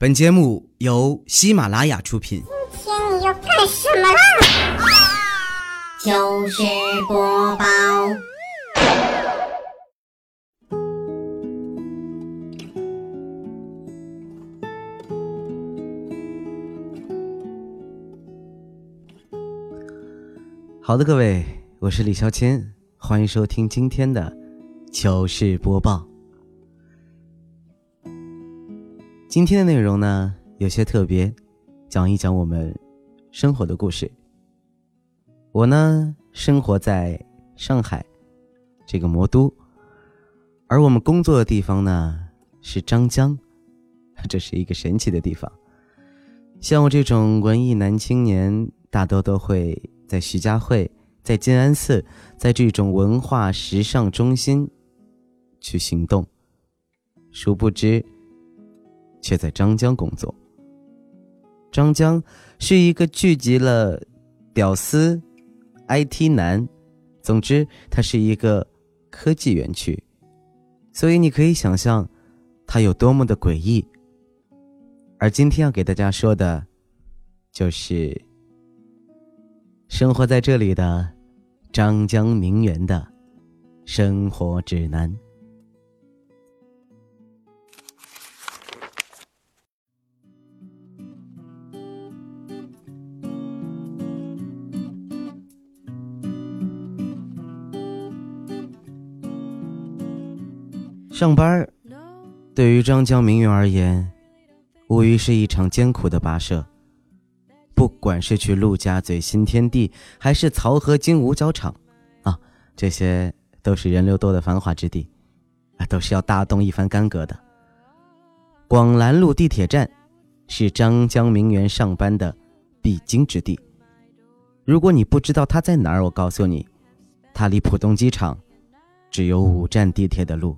本节目由喜马拉雅出品。今天你要干什么啦？就是播报。好的，各位，我是李小谦，欢迎收听今天的糗事播报。今天的内容呢有些特别，讲一讲我们生活的故事。我呢生活在上海这个魔都，而我们工作的地方呢是张江，这是一个神奇的地方。像我这种文艺男青年，大多都会在徐家汇、在静安寺、在这种文化时尚中心去行动，殊不知。却在张江工作。张江是一个聚集了屌丝、IT 男，总之，它是一个科技园区，所以你可以想象它有多么的诡异。而今天要给大家说的，就是生活在这里的张江名媛的生活指南。上班对于张江名媛而言，无疑是一场艰苦的跋涉。不管是去陆家嘴新天地，还是漕河泾五角场，啊，这些都是人流多的繁华之地，啊，都是要大动一番干戈的。广兰路地铁站是张江名媛上班的必经之地。如果你不知道它在哪儿，我告诉你，它离浦东机场只有五站地铁的路。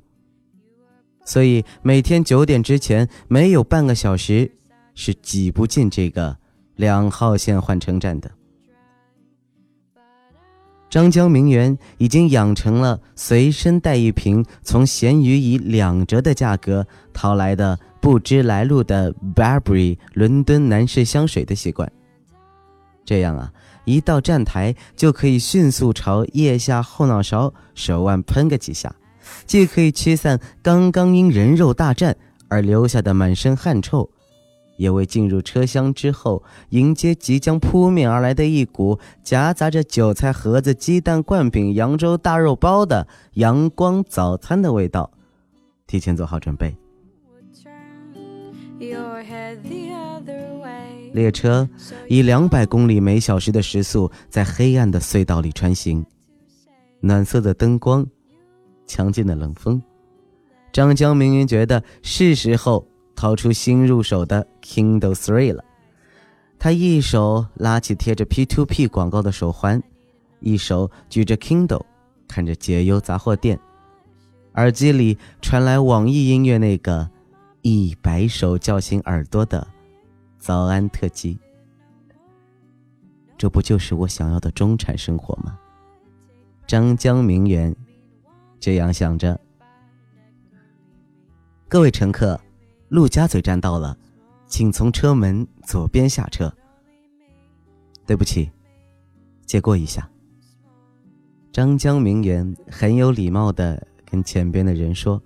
所以每天九点之前没有半个小时是挤不进这个两号线换乘站的。张江名媛已经养成了随身带一瓶从闲鱼以两折的价格淘来的不知来路的 Burberry 伦敦男士香水的习惯。这样啊，一到站台就可以迅速朝腋下后脑勺、手腕喷个几下。既可以驱散刚刚因人肉大战而留下的满身汗臭，也为进入车厢之后迎接即将扑面而来的一股夹杂着韭菜盒子、鸡蛋灌饼、扬州大肉包的阳光早餐的味道，提前做好准备。列车以两百公里每小时的时速在黑暗的隧道里穿行，暖色的灯光。强劲的冷风，张江明云觉得是时候掏出新入手的 Kindle Three 了。他一手拉起贴着 P2P 广告的手环，一手举着 Kindle，看着解忧杂货店，耳机里传来网易音乐那个一百首叫醒耳朵的早安特辑。这不就是我想要的中产生活吗？张江名媛。这样想着，各位乘客，陆家嘴站到了，请从车门左边下车。对不起，借过一下。张江名媛很有礼貌的跟前边的人说：“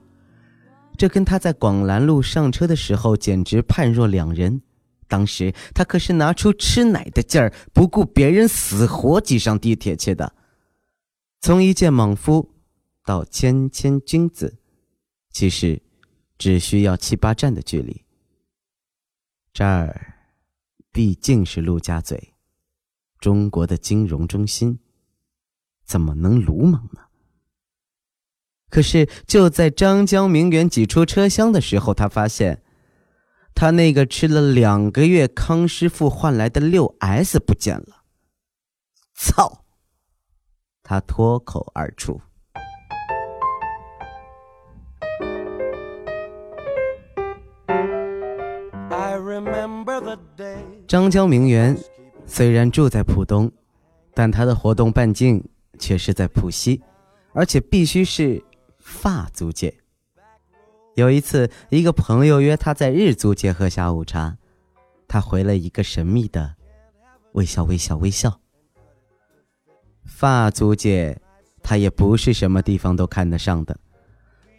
这跟他在广兰路上车的时候简直判若两人。当时他可是拿出吃奶的劲儿，不顾别人死活挤上地铁去的。从一介莽夫。”到谦谦君子，其实只需要七八站的距离。这儿毕竟是陆家嘴，中国的金融中心，怎么能鲁莽呢？可是就在张江名媛挤出车厢的时候，他发现，他那个吃了两个月康师傅换来的六 S 不见了。操！他脱口而出。张江名媛虽然住在浦东，但她的活动半径却是在浦西，而且必须是发租界。有一次，一个朋友约他在日租界喝下午茶，他回了一个神秘的微笑，微笑，微笑。法租界，他也不是什么地方都看得上的。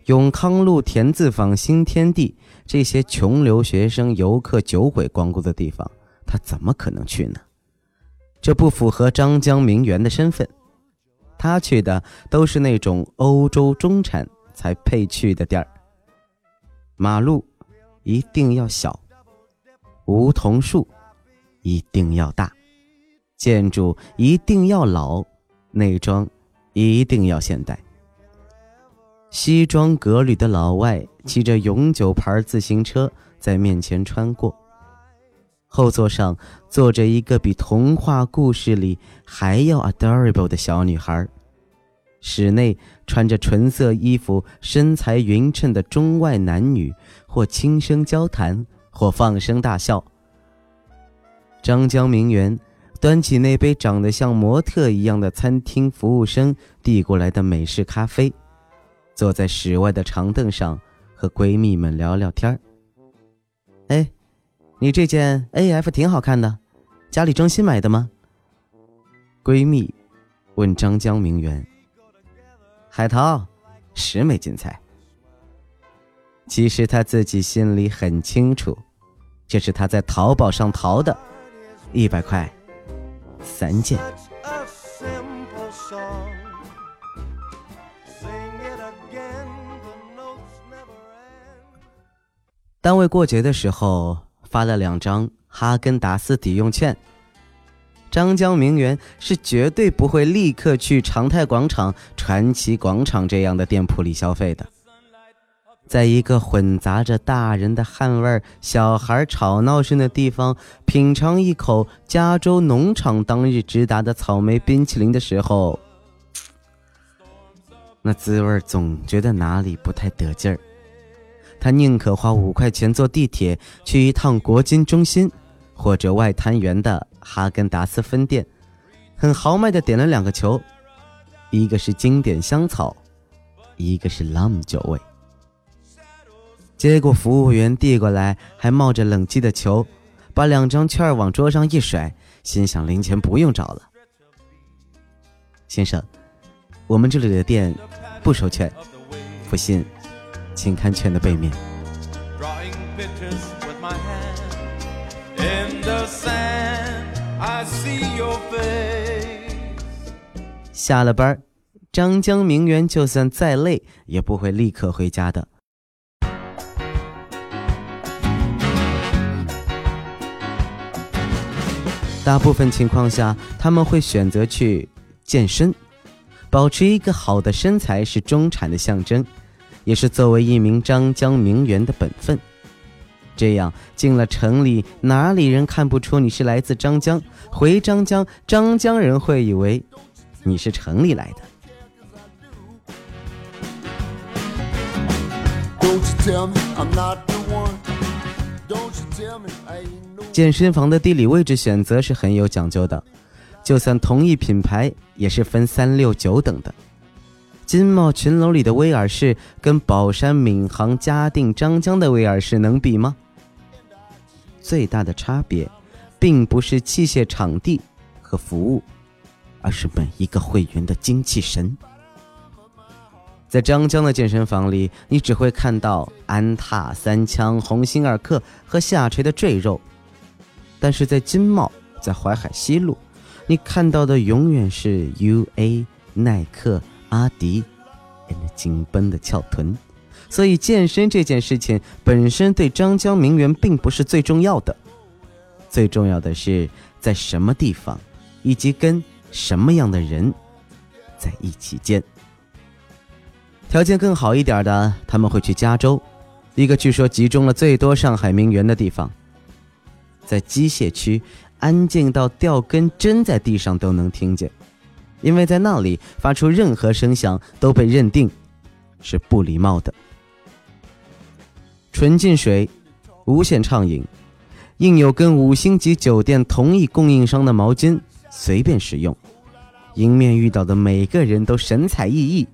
永康路、田字坊、新天地这些穷留学生、游客、酒鬼光顾的地方，他怎么可能去呢？这不符合张江名媛的身份。他去的都是那种欧洲中产才配去的店儿。马路一定要小，梧桐树一定要大，建筑一定要老，内装一定要现代。西装革履的老外骑着永久牌自行车在面前穿过，后座上坐着一个比童话故事里还要 adorable 的小女孩。室内穿着纯色衣服、身材匀称的中外男女，或轻声交谈，或放声大笑。张江名媛端起那杯长得像模特一样的餐厅服务生递过来的美式咖啡，坐在室外的长凳上和闺蜜们聊聊天哎，你这件 A.F 挺好看的，家里装新买的吗？闺蜜问张江名媛。海淘，十枚金彩。其实他自己心里很清楚，这是他在淘宝上淘的，一百块，三件。单位过节的时候发了两张哈根达斯抵用券。张江名媛是绝对不会立刻去长泰广场、传奇广场这样的店铺里消费的。在一个混杂着大人的汗味、小孩吵闹声的地方，品尝一口加州农场当日直达的草莓冰淇淋的时候，那滋味总觉得哪里不太得劲儿。他宁可花五块钱坐地铁去一趟国金中心。或者外滩源的哈根达斯分店，很豪迈的点了两个球，一个是经典香草，一个是 Lum 酒味。结果服务员递过来还冒着冷气的球，把两张券往桌上一甩，心想零钱不用找了。先生，我们这里的店不收券，不信，请看券的背面。下了班，张江名媛就算再累，也不会立刻回家的。大部分情况下，他们会选择去健身，保持一个好的身材是中产的象征，也是作为一名张江名媛的本分。这样进了城里，哪里人看不出你是来自张江？回张江，张江人会以为你是城里来的。健身房的地理位置选择是很有讲究的，就算同一品牌，也是分三六九等的。金茂群楼里的威尔士，跟宝山闵行嘉定张江的威尔士能比吗？最大的差别，并不是器械、场地和服务，而是每一个会员的精气神。在张江的健身房里，你只会看到安踏、三枪、鸿星尔克和下垂的赘肉；但是在金茂，在淮海西路，你看到的永远是 UA、耐克、阿迪，那紧绷的翘臀。所以，健身这件事情本身对张江名媛并不是最重要的，最重要的是在什么地方，以及跟什么样的人在一起健。条件更好一点的，他们会去加州，一个据说集中了最多上海名媛的地方，在机械区，安静到掉根针在地上都能听见，因为在那里发出任何声响都被认定是不礼貌的。纯净水，无限畅饮，印有跟五星级酒店同一供应商的毛巾，随便使用。迎面遇到的每个人都神采奕奕，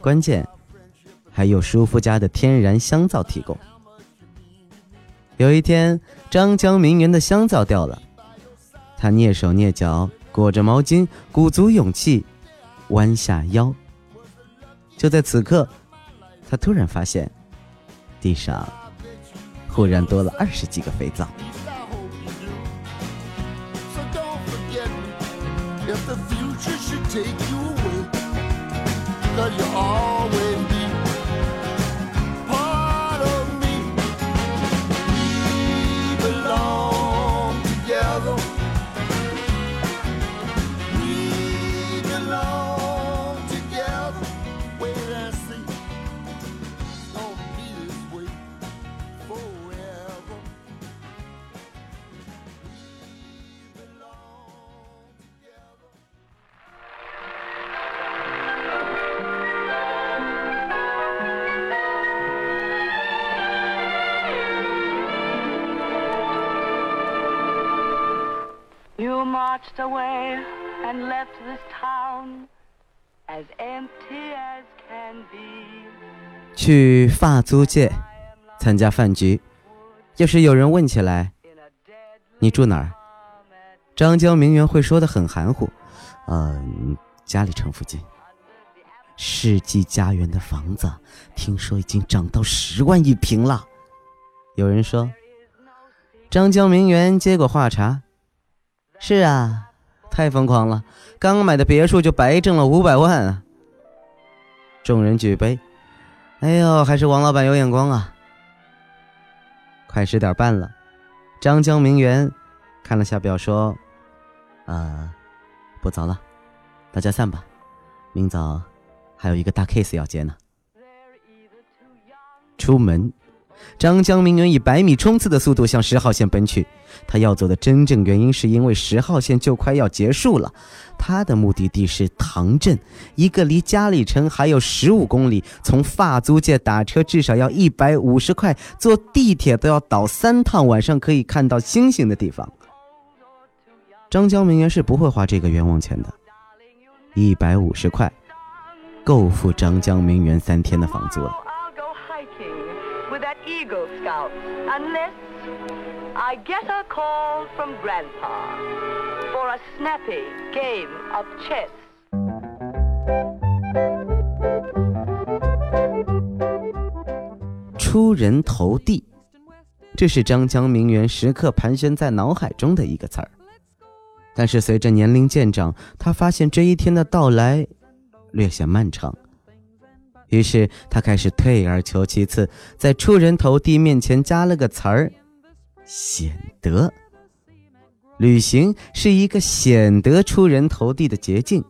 关键还有叔父家的天然香皂提供。有一天，张江名媛的香皂掉了，他蹑手蹑脚，裹着毛巾，鼓足勇气，弯下腰。就在此刻，他突然发现，地上忽然多了二十几个肥皂。Marched away and left this town as empty as can be 去发租界参加饭局，要是有人问起来，你住哪儿？张江名媛会说的很含糊，嗯，家里城附近。世纪家园的房子，听说已经涨到十万一平了。有人说，张江名媛接过话茬。是啊，太疯狂了！刚买的别墅就白挣了五百万啊！众人举杯，哎呦，还是王老板有眼光啊！快十点半了，张江名媛看了下表说：“啊，不早了，大家散吧，明早还有一个大 case 要接呢。”出门。张江明媛以百米冲刺的速度向十号线奔去，他要走的真正原因是因为十号线就快要结束了。他的目的地是唐镇，一个离嘉里城还有十五公里，从发租界打车至少要一百五十块，坐地铁都要倒三趟，晚上可以看到星星的地方。张江明媛是不会花这个冤枉钱的，一百五十块，够付张江明媛三天的房租了。Eagle Scouts unless I get a call from Grandpa for a snappy game of chess. 出人头地，这是张江名媛时刻盘旋在脑海中的一个词儿。但是随着年龄渐长，他发现这一天的到来略显漫长。于是他开始退而求其次，在出人头地面前加了个词儿：显得。旅行是一个显得出人头地的捷径，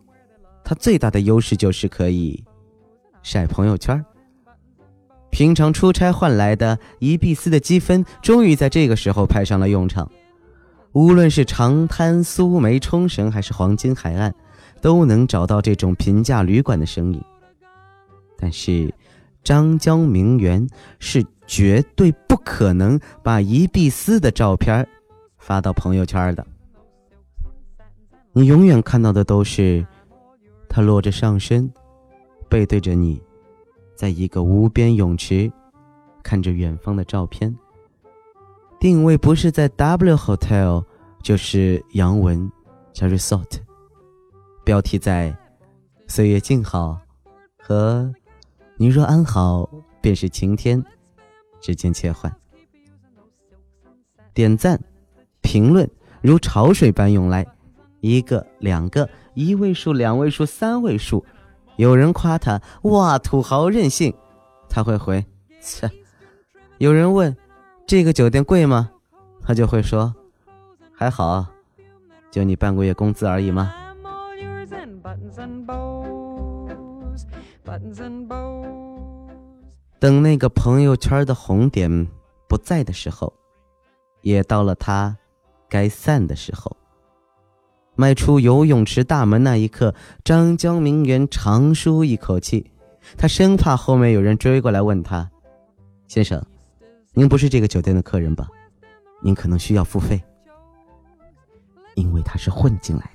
它最大的优势就是可以晒朋友圈。平常出差换来的一币斯的积分，终于在这个时候派上了用场。无论是长滩、苏梅、冲绳，还是黄金海岸，都能找到这种平价旅馆的身影。但是，张江名媛是绝对不可能把一碧斯的照片发到朋友圈的。你永远看到的都是他裸着上身，背对着你，在一个无边泳池，看着远方的照片。定位不是在 W Hotel，就是洋文加 Resort，标题在“岁月静好”和。你若安好，便是晴天。之间切换，点赞、评论如潮水般涌来，一个、两个、一位数、两位数、三位数。有人夸他哇，土豪任性，他会回切。有人问这个酒店贵吗？他就会说还好，就你半个月工资而已嘛。等那个朋友圈的红点不在的时候，也到了他该散的时候。迈出游泳池大门那一刻，张江明媛长舒一口气，他生怕后面有人追过来问他：“先生，您不是这个酒店的客人吧？您可能需要付费，因为他是混进来的。”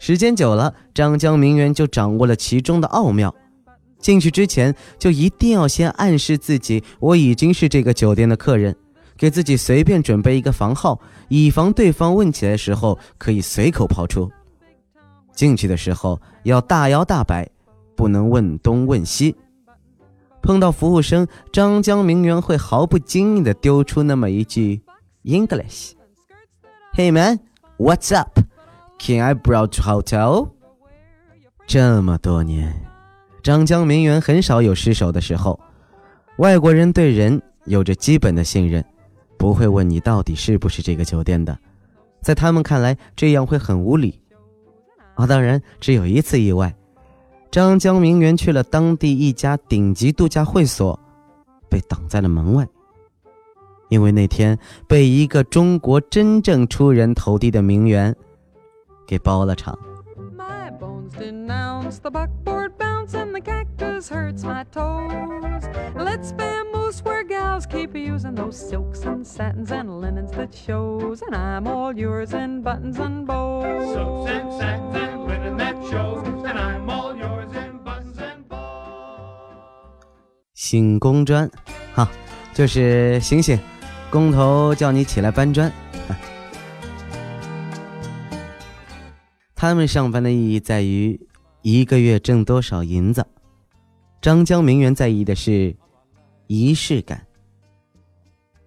时间久了，张江明媛就掌握了其中的奥妙。进去之前就一定要先暗示自己，我已经是这个酒店的客人，给自己随便准备一个房号，以防对方问起来的时候可以随口抛出。进去的时候要大摇大摆，不能问东问西。碰到服务生，张江明媛会毫不经意地丢出那么一句 “English”，“Hey man，what's up？Can I borrow to hotel？” 这么多年。张江名媛很少有失手的时候，外国人对人有着基本的信任，不会问你到底是不是这个酒店的，在他们看来这样会很无礼。啊，当然只有一次意外，张江名媛去了当地一家顶级度假会所，被挡在了门外，因为那天被一个中国真正出人头地的名媛给包了场。and the cactus hurts my toes. Let's vamoose where gals keep using those silks and satins and linens that shows. And I'm all yours in buttons and bows. Silks and satins and linen that shows. And I'm all yours in buttons and bows. 醒工砖，哈，就是醒醒，工头叫你起来搬砖。他们上班的意义在于一个月挣多少银子？张江明媛在意的是仪式感。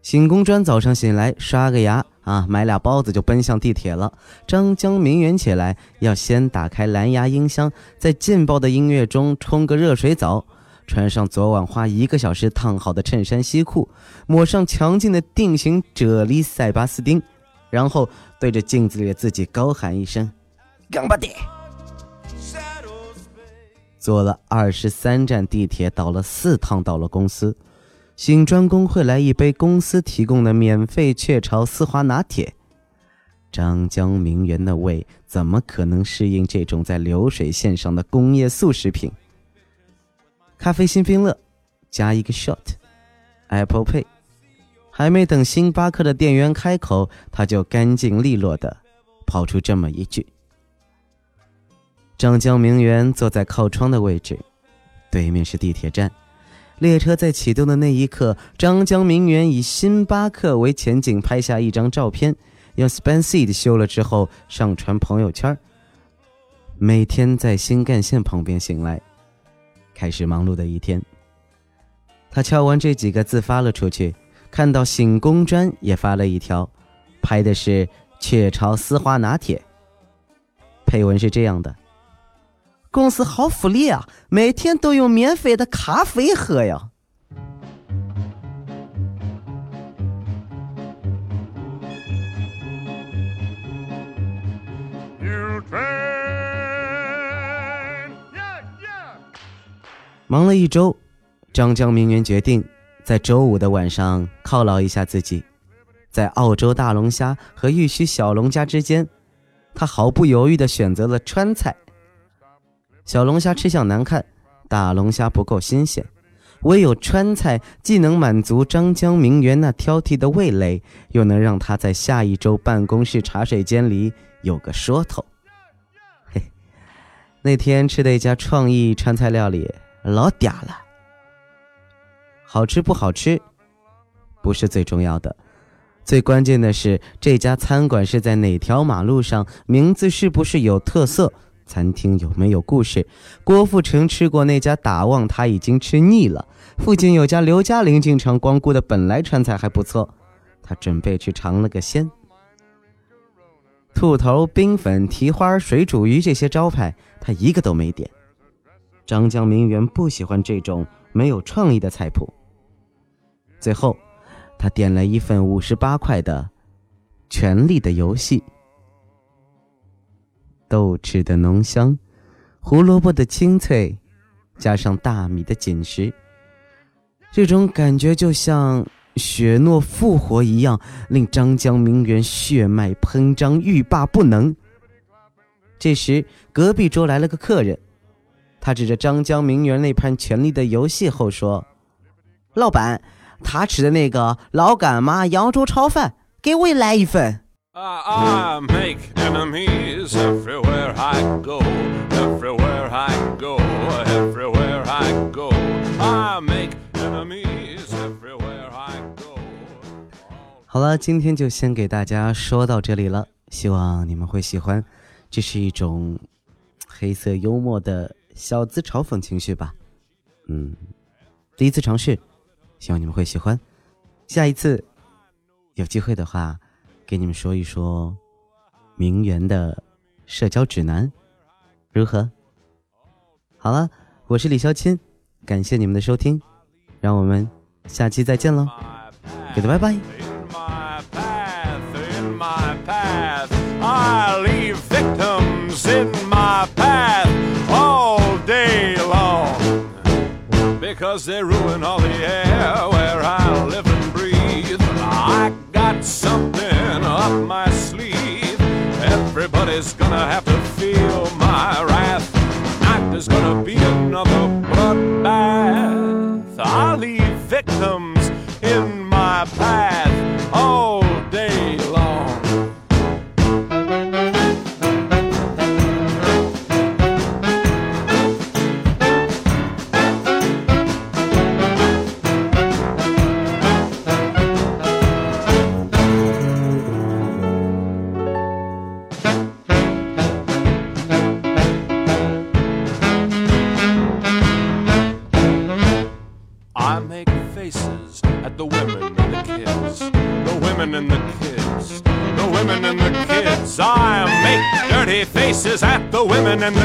醒工砖早上醒来刷个牙啊，买俩包子就奔向地铁了。张江明媛起来要先打开蓝牙音箱，在劲爆的音乐中冲个热水澡，穿上昨晚花一个小时烫好的衬衫西裤，抹上强劲的定型啫喱塞巴斯丁，然后对着镜子里的自己高喊一声：“干巴爹！”坐了二十三站地铁，倒了四趟到了公司。醒专工会来一杯公司提供的免费雀巢丝滑拿铁。张江名媛的胃怎么可能适应这种在流水线上的工业速食品？咖啡新冰乐，加一个 shot，Apple Pay。还没等星巴克的店员开口，他就干净利落的抛出这么一句。张江明媛坐在靠窗的位置，对面是地铁站。列车在启动的那一刻，张江明媛以星巴克为前景拍下一张照片，用 Spanseed 修了之后上传朋友圈。每天在新干线旁边醒来，开始忙碌的一天。他敲完这几个字发了出去，看到醒工专也发了一条，拍的是雀巢丝滑拿铁，配文是这样的。公司好福利啊！每天都有免费的咖啡喝呀。忙了一周，张江明媛决定在周五的晚上犒劳一下自己，在澳洲大龙虾和玉溪小龙虾之间，他毫不犹豫的选择了川菜。小龙虾吃相难看，大龙虾不够新鲜，唯有川菜既能满足张江明媛那挑剔的味蕾，又能让他在下一周办公室茶水间里有个说头。嘿，那天吃的一家创意川菜料理老嗲了，好吃不好吃不是最重要的，最关键的是这家餐馆是在哪条马路上，名字是不是有特色。餐厅有没有故事？郭富城吃过那家打望，他已经吃腻了。附近有家刘嘉玲经常光顾的本来川菜还不错，他准备去尝了个鲜。兔头、冰粉、蹄花、水煮鱼这些招牌，他一个都没点。张江名媛不喜欢这种没有创意的菜谱。最后，他点了一份五十八块的《权力的游戏》。豆豉的浓香，胡萝卜的清脆，加上大米的紧实，这种感觉就像雪诺复活一样，令张江名媛血脉喷张，欲罢不能。这时，隔壁桌来了个客人，他指着张江名媛那盘《权力的游戏》后说：“老板，他吃的那个老干妈扬州炒饭，给我也来一份。” I make enemy is everywhere i go everywhere i go everywhere i go i make enemies everywhere i go 好了，今天就先给大家说到这里了，希望你们会喜欢，这是一种黑色幽默的小资嘲讽情绪吧。嗯。第一次尝试，希望你们会喜欢。下一次有机会的话，给你们说一说名媛的。社交指南，如何？好了，我是李潇钦，感谢你们的收听，让我们下期再见喽，给的拜拜。And